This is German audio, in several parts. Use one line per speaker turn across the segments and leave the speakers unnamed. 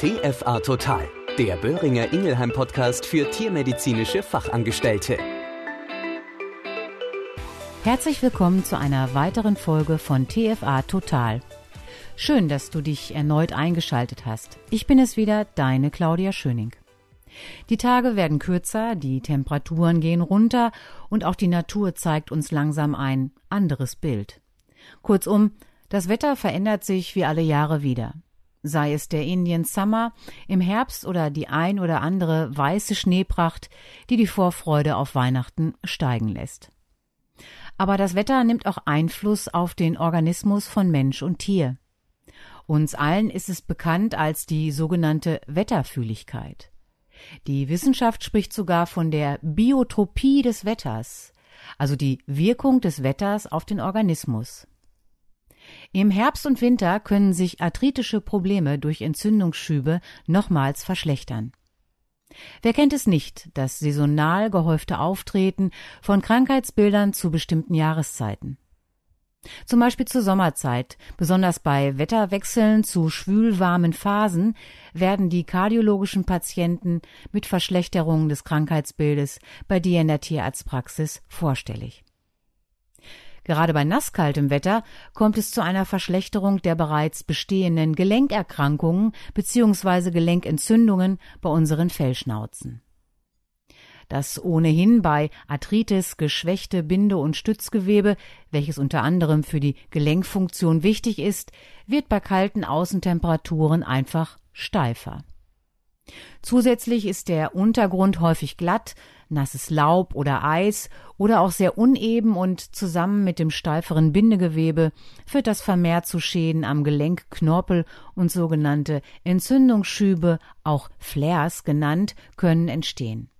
TFA Total, der Böhringer Ingelheim Podcast für tiermedizinische Fachangestellte.
Herzlich willkommen zu einer weiteren Folge von TFA Total. Schön, dass du dich erneut eingeschaltet hast. Ich bin es wieder, deine Claudia Schöning. Die Tage werden kürzer, die Temperaturen gehen runter und auch die Natur zeigt uns langsam ein anderes Bild. Kurzum, das Wetter verändert sich wie alle Jahre wieder sei es der Indian Summer im Herbst oder die ein oder andere weiße Schneepracht, die die Vorfreude auf Weihnachten steigen lässt. Aber das Wetter nimmt auch Einfluss auf den Organismus von Mensch und Tier. Uns allen ist es bekannt als die sogenannte Wetterfühligkeit. Die Wissenschaft spricht sogar von der Biotropie des Wetters, also die Wirkung des Wetters auf den Organismus. Im Herbst und Winter können sich arthritische Probleme durch Entzündungsschübe nochmals verschlechtern. Wer kennt es nicht, das saisonal gehäufte Auftreten von Krankheitsbildern zu bestimmten Jahreszeiten? Zum Beispiel zur Sommerzeit, besonders bei Wetterwechseln zu schwülwarmen Phasen, werden die kardiologischen Patienten mit Verschlechterungen des Krankheitsbildes bei dir in der Tierarztpraxis vorstellig. Gerade bei nasskaltem Wetter kommt es zu einer Verschlechterung der bereits bestehenden Gelenkerkrankungen bzw. Gelenkentzündungen bei unseren Fellschnauzen. Das ohnehin bei Arthritis geschwächte Binde- und Stützgewebe, welches unter anderem für die Gelenkfunktion wichtig ist, wird bei kalten Außentemperaturen einfach steifer. Zusätzlich ist der Untergrund häufig glatt, nasses Laub oder Eis oder auch sehr uneben und zusammen mit dem steiferen Bindegewebe führt das vermehrt zu Schäden am Gelenk, Knorpel und sogenannte Entzündungsschübe, auch Flares genannt, können entstehen.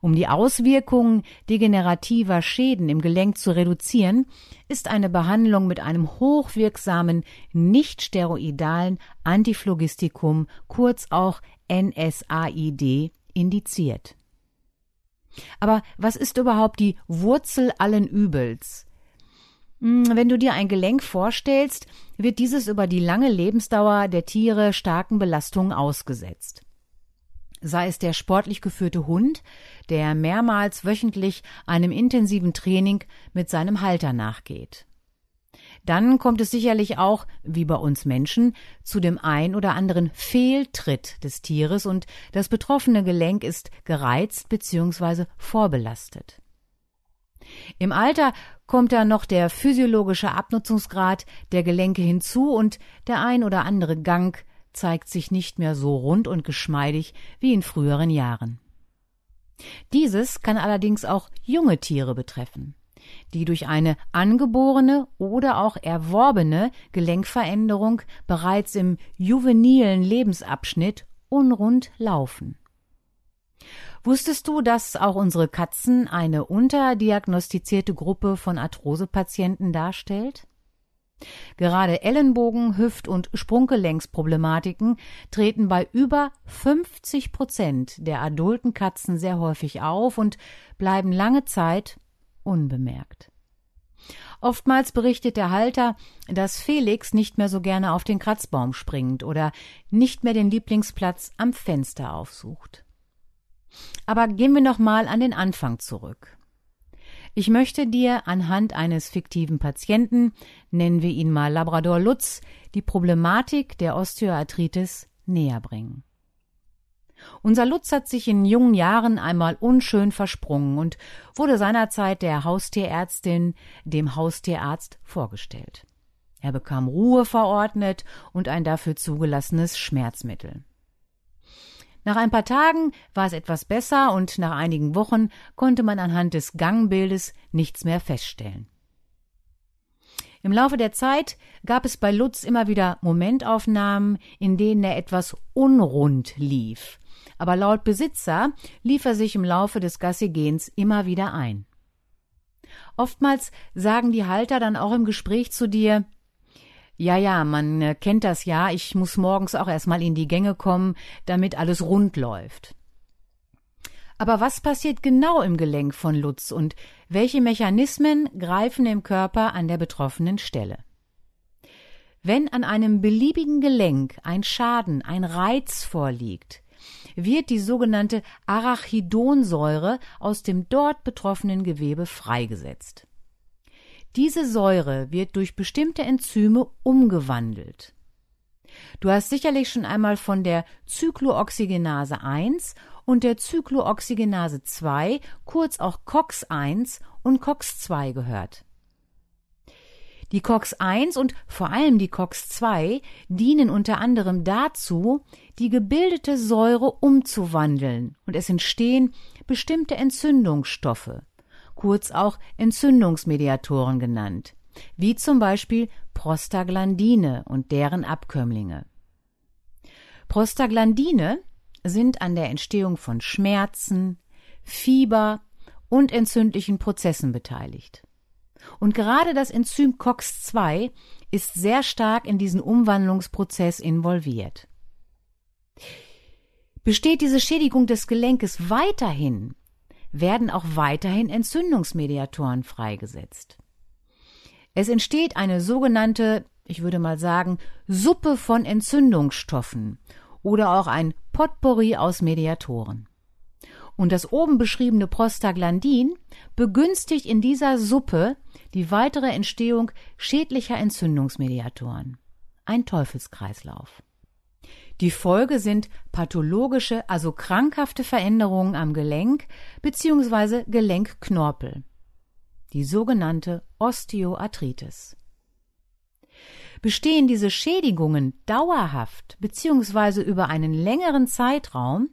Um die Auswirkungen degenerativer Schäden im Gelenk zu reduzieren, ist eine Behandlung mit einem hochwirksamen, nicht steroidalen Antiphlogistikum, kurz auch NSAID, indiziert. Aber was ist überhaupt die Wurzel allen Übels? Hm, wenn du dir ein Gelenk vorstellst, wird dieses über die lange Lebensdauer der Tiere starken Belastungen ausgesetzt. Sei es der sportlich geführte Hund, der mehrmals wöchentlich einem intensiven Training mit seinem Halter nachgeht. Dann kommt es sicherlich auch, wie bei uns Menschen, zu dem ein oder anderen Fehltritt des Tieres und das betroffene Gelenk ist gereizt bzw. vorbelastet. Im Alter kommt dann noch der physiologische Abnutzungsgrad der Gelenke hinzu und der ein oder andere Gang zeigt sich nicht mehr so rund und geschmeidig wie in früheren Jahren. Dieses kann allerdings auch junge Tiere betreffen die durch eine angeborene oder auch erworbene Gelenkveränderung bereits im juvenilen Lebensabschnitt unrund laufen. Wusstest du, dass auch unsere Katzen eine unterdiagnostizierte Gruppe von Arthrosepatienten darstellt? Gerade Ellenbogen-, Hüft- und Sprunggelenksproblematiken treten bei über 50 Prozent der adulten Katzen sehr häufig auf und bleiben lange Zeit unbemerkt. Oftmals berichtet der Halter, dass Felix nicht mehr so gerne auf den Kratzbaum springt oder nicht mehr den Lieblingsplatz am Fenster aufsucht. Aber gehen wir noch mal an den Anfang zurück. Ich möchte dir anhand eines fiktiven Patienten, nennen wir ihn mal Labrador Lutz, die Problematik der Osteoarthritis näher bringen. Unser Lutz hat sich in jungen Jahren einmal unschön versprungen und wurde seinerzeit der Haustierärztin, dem Haustierarzt, vorgestellt. Er bekam Ruhe verordnet und ein dafür zugelassenes Schmerzmittel. Nach ein paar Tagen war es etwas besser und nach einigen Wochen konnte man anhand des Gangbildes nichts mehr feststellen. Im Laufe der Zeit gab es bei Lutz immer wieder Momentaufnahmen, in denen er etwas unrund lief, aber laut Besitzer lief er sich im Laufe des Gassigens immer wieder ein. Oftmals sagen die Halter dann auch im Gespräch zu dir, ja, ja, man äh, kennt das ja, ich muss morgens auch erstmal in die Gänge kommen, damit alles rund läuft. Aber was passiert genau im Gelenk von Lutz und welche Mechanismen greifen im Körper an der betroffenen Stelle? Wenn an einem beliebigen Gelenk ein Schaden, ein Reiz vorliegt, wird die sogenannte Arachidonsäure aus dem dort betroffenen Gewebe freigesetzt. Diese Säure wird durch bestimmte Enzyme umgewandelt. Du hast sicherlich schon einmal von der Zyklooxygenase 1 und der Zyklooxygenase 2, kurz auch COX-1 und COX-2 gehört. Die COX-1 und vor allem die COX-2 dienen unter anderem dazu, die gebildete Säure umzuwandeln und es entstehen bestimmte Entzündungsstoffe, kurz auch Entzündungsmediatoren genannt, wie zum Beispiel Prostaglandine und deren Abkömmlinge. Prostaglandine sind an der Entstehung von Schmerzen, Fieber und entzündlichen Prozessen beteiligt. Und gerade das Enzym COX-2 ist sehr stark in diesen Umwandlungsprozess involviert. Besteht diese Schädigung des Gelenkes weiterhin, werden auch weiterhin Entzündungsmediatoren freigesetzt. Es entsteht eine sogenannte, ich würde mal sagen, Suppe von Entzündungsstoffen oder auch ein Potpourri aus Mediatoren. Und das oben beschriebene Prostaglandin begünstigt in dieser Suppe die weitere Entstehung schädlicher Entzündungsmediatoren. Ein Teufelskreislauf. Die Folge sind pathologische, also krankhafte Veränderungen am Gelenk bzw. Gelenkknorpel. Die sogenannte Osteoarthritis. Bestehen diese Schädigungen dauerhaft bzw. über einen längeren Zeitraum,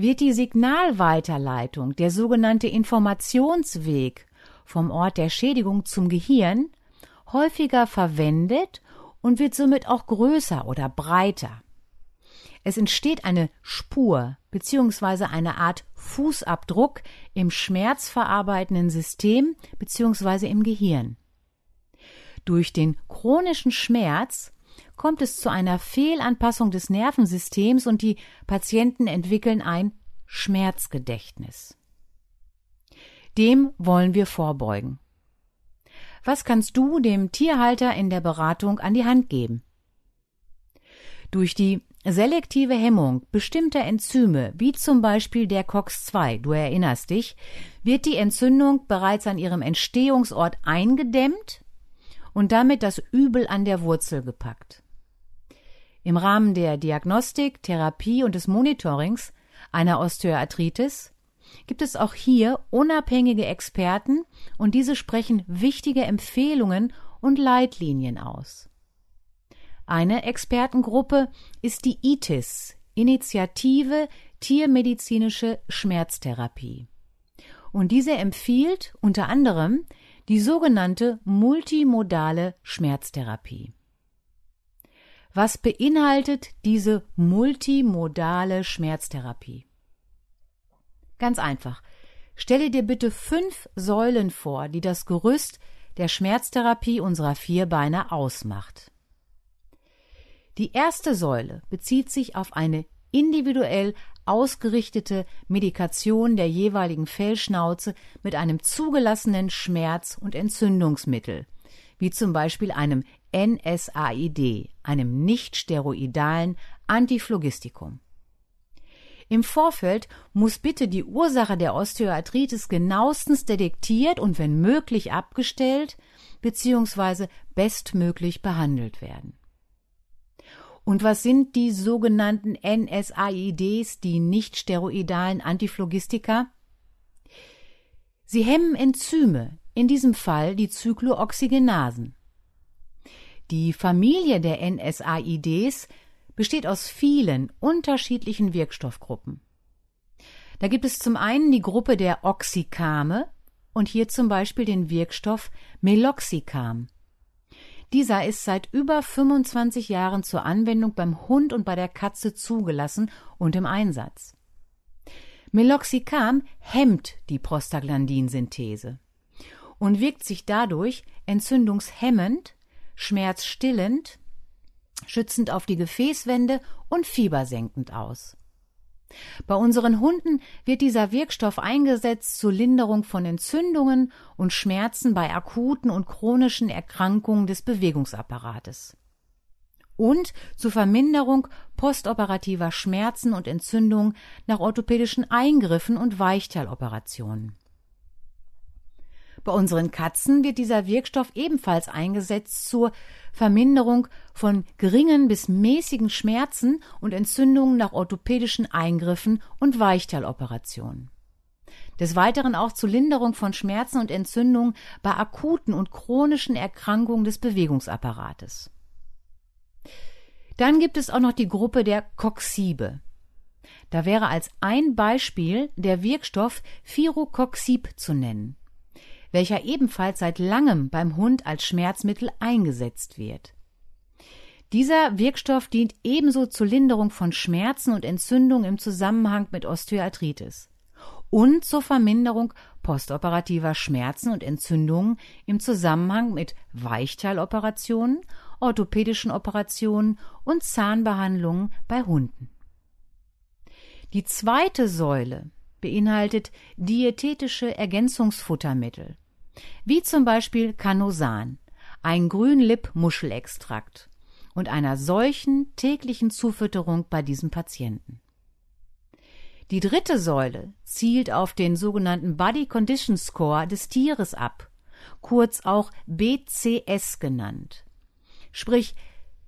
wird die Signalweiterleitung, der sogenannte Informationsweg vom Ort der Schädigung zum Gehirn, häufiger verwendet und wird somit auch größer oder breiter. Es entsteht eine Spur bzw. eine Art Fußabdruck im schmerzverarbeitenden System bzw. im Gehirn. Durch den chronischen Schmerz kommt es zu einer Fehlanpassung des Nervensystems und die Patienten entwickeln ein Schmerzgedächtnis. Dem wollen wir vorbeugen. Was kannst du dem Tierhalter in der Beratung an die Hand geben? Durch die selektive Hemmung bestimmter Enzyme, wie zum Beispiel der COX-2, du erinnerst dich, wird die Entzündung bereits an ihrem Entstehungsort eingedämmt und damit das Übel an der Wurzel gepackt. Im Rahmen der Diagnostik, Therapie und des Monitorings einer Osteoarthritis gibt es auch hier unabhängige Experten und diese sprechen wichtige Empfehlungen und Leitlinien aus. Eine Expertengruppe ist die ITIS, Initiative Tiermedizinische Schmerztherapie. Und diese empfiehlt unter anderem die sogenannte multimodale Schmerztherapie. Was beinhaltet diese multimodale Schmerztherapie? Ganz einfach. Stelle dir bitte fünf Säulen vor, die das Gerüst der Schmerztherapie unserer Vierbeiner ausmacht. Die erste Säule bezieht sich auf eine individuell ausgerichtete Medikation der jeweiligen Fellschnauze mit einem zugelassenen Schmerz- und Entzündungsmittel, wie zum Beispiel einem NSAID, einem nicht-steroidalen Antiphlogistikum. Im Vorfeld muss bitte die Ursache der Osteoarthritis genauestens detektiert und wenn möglich abgestellt bzw. bestmöglich behandelt werden. Und was sind die sogenannten NSAIDs, die nicht steroidalen Antiphlogistika? Sie hemmen Enzyme, in diesem Fall die Zyklooxygenasen. Die Familie der NSAIDs besteht aus vielen unterschiedlichen Wirkstoffgruppen. Da gibt es zum einen die Gruppe der Oxykame und hier zum Beispiel den Wirkstoff Meloxicam. Dieser ist seit über 25 Jahren zur Anwendung beim Hund und bei der Katze zugelassen und im Einsatz. Meloxicam hemmt die Prostaglandinsynthese und wirkt sich dadurch entzündungshemmend schmerzstillend, schützend auf die Gefäßwände und fiebersenkend aus. Bei unseren Hunden wird dieser Wirkstoff eingesetzt zur Linderung von Entzündungen und Schmerzen bei akuten und chronischen Erkrankungen des Bewegungsapparates. und zur Verminderung postoperativer Schmerzen und Entzündungen nach orthopädischen Eingriffen und Weichteiloperationen. Bei unseren Katzen wird dieser Wirkstoff ebenfalls eingesetzt zur Verminderung von geringen bis mäßigen Schmerzen und Entzündungen nach orthopädischen Eingriffen und Weichteiloperationen. Des Weiteren auch zur Linderung von Schmerzen und Entzündungen bei akuten und chronischen Erkrankungen des Bewegungsapparates. Dann gibt es auch noch die Gruppe der Coxibe. Da wäre als ein Beispiel der Wirkstoff Firocoxib zu nennen welcher ebenfalls seit langem beim Hund als Schmerzmittel eingesetzt wird. Dieser Wirkstoff dient ebenso zur Linderung von Schmerzen und Entzündungen im Zusammenhang mit Osteoarthritis und zur Verminderung postoperativer Schmerzen und Entzündungen im Zusammenhang mit Weichteiloperationen, orthopädischen Operationen und Zahnbehandlungen bei Hunden. Die zweite Säule beinhaltet diätetische Ergänzungsfuttermittel, wie zum Beispiel Canosan, ein Grünlipp-Muschelextrakt und einer solchen täglichen Zufütterung bei diesem Patienten. Die dritte Säule zielt auf den sogenannten Body Condition Score des Tieres ab, kurz auch BCS genannt. Sprich,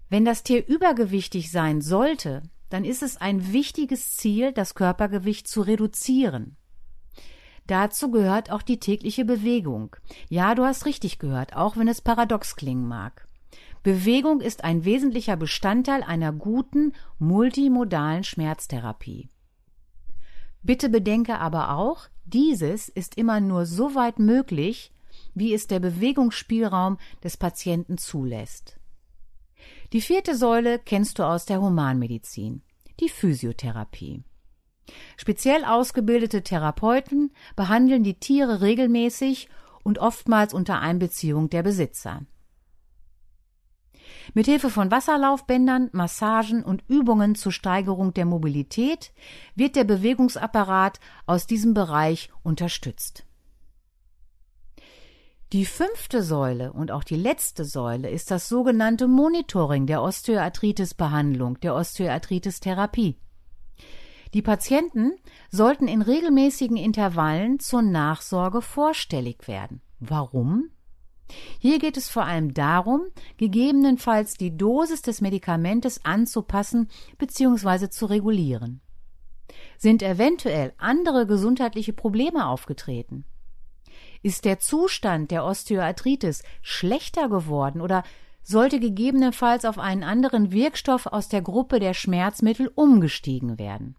wenn das Tier übergewichtig sein sollte, dann ist es ein wichtiges Ziel, das Körpergewicht zu reduzieren. Dazu gehört auch die tägliche Bewegung. Ja, du hast richtig gehört, auch wenn es paradox klingen mag. Bewegung ist ein wesentlicher Bestandteil einer guten, multimodalen Schmerztherapie. Bitte bedenke aber auch, dieses ist immer nur so weit möglich, wie es der Bewegungsspielraum des Patienten zulässt. Die vierte Säule kennst du aus der Humanmedizin, die Physiotherapie. Speziell ausgebildete Therapeuten behandeln die Tiere regelmäßig und oftmals unter Einbeziehung der Besitzer. Mit Hilfe von Wasserlaufbändern, Massagen und Übungen zur Steigerung der Mobilität wird der Bewegungsapparat aus diesem Bereich unterstützt. Die fünfte Säule und auch die letzte Säule ist das sogenannte Monitoring der Osteoarthritis-Behandlung, der Osteoarthritis-Therapie. Die Patienten sollten in regelmäßigen Intervallen zur Nachsorge vorstellig werden. Warum? Hier geht es vor allem darum, gegebenenfalls die Dosis des Medikamentes anzupassen bzw. zu regulieren. Sind eventuell andere gesundheitliche Probleme aufgetreten? Ist der Zustand der Osteoarthritis schlechter geworden oder sollte gegebenenfalls auf einen anderen Wirkstoff aus der Gruppe der Schmerzmittel umgestiegen werden?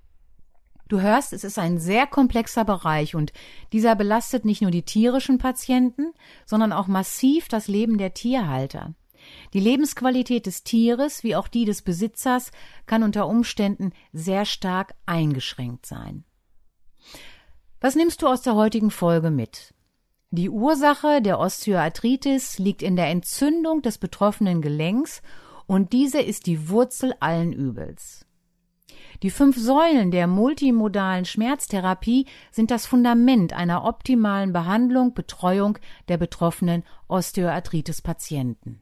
Du hörst, es ist ein sehr komplexer Bereich und dieser belastet nicht nur die tierischen Patienten, sondern auch massiv das Leben der Tierhalter. Die Lebensqualität des Tieres wie auch die des Besitzers kann unter Umständen sehr stark eingeschränkt sein. Was nimmst du aus der heutigen Folge mit? Die Ursache der Osteoarthritis liegt in der Entzündung des betroffenen Gelenks und diese ist die Wurzel allen Übels. Die fünf Säulen der multimodalen Schmerztherapie sind das Fundament einer optimalen Behandlung, Betreuung der betroffenen Osteoarthritis-Patienten.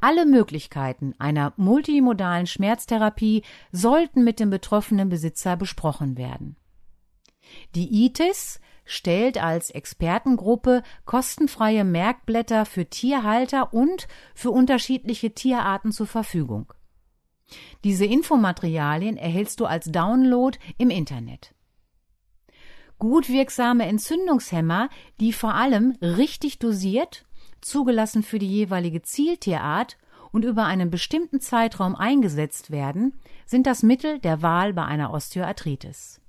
Alle Möglichkeiten einer multimodalen Schmerztherapie sollten mit dem betroffenen Besitzer besprochen werden. Die ITIS stellt als Expertengruppe kostenfreie Merkblätter für Tierhalter und für unterschiedliche Tierarten zur Verfügung. Diese Infomaterialien erhältst du als Download im Internet. Gut wirksame Entzündungshemmer, die vor allem richtig dosiert, zugelassen für die jeweilige Zieltierart und über einen bestimmten Zeitraum eingesetzt werden, sind das Mittel der Wahl bei einer Osteoarthritis.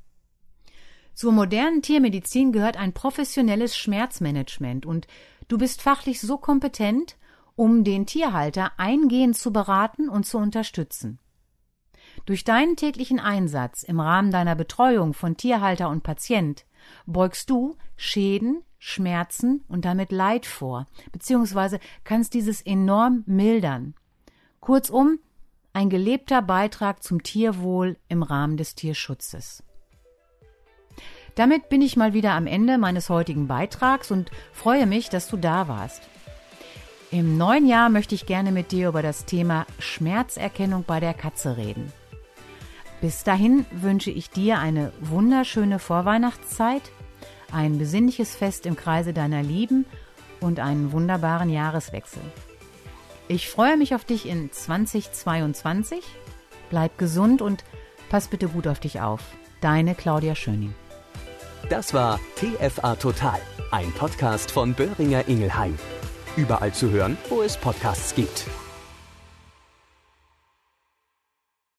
Zur modernen Tiermedizin gehört ein professionelles Schmerzmanagement und du bist fachlich so kompetent, um den Tierhalter eingehend zu beraten und zu unterstützen. Durch deinen täglichen Einsatz im Rahmen deiner Betreuung von Tierhalter und Patient beugst du Schäden, Schmerzen und damit Leid vor, beziehungsweise kannst dieses enorm mildern. Kurzum, ein gelebter Beitrag zum Tierwohl im Rahmen des Tierschutzes. Damit bin ich mal wieder am Ende meines heutigen Beitrags und freue mich, dass du da warst. Im neuen Jahr möchte ich gerne mit dir über das Thema Schmerzerkennung bei der Katze reden. Bis dahin wünsche ich dir eine wunderschöne Vorweihnachtszeit, ein besinnliches Fest im Kreise deiner Lieben und einen wunderbaren Jahreswechsel. Ich freue mich auf dich in 2022. Bleib gesund und pass bitte gut auf dich auf. Deine Claudia Schöning.
Das war TFA Total, ein Podcast von Böhringer Ingelheim. Überall zu hören, wo es Podcasts gibt.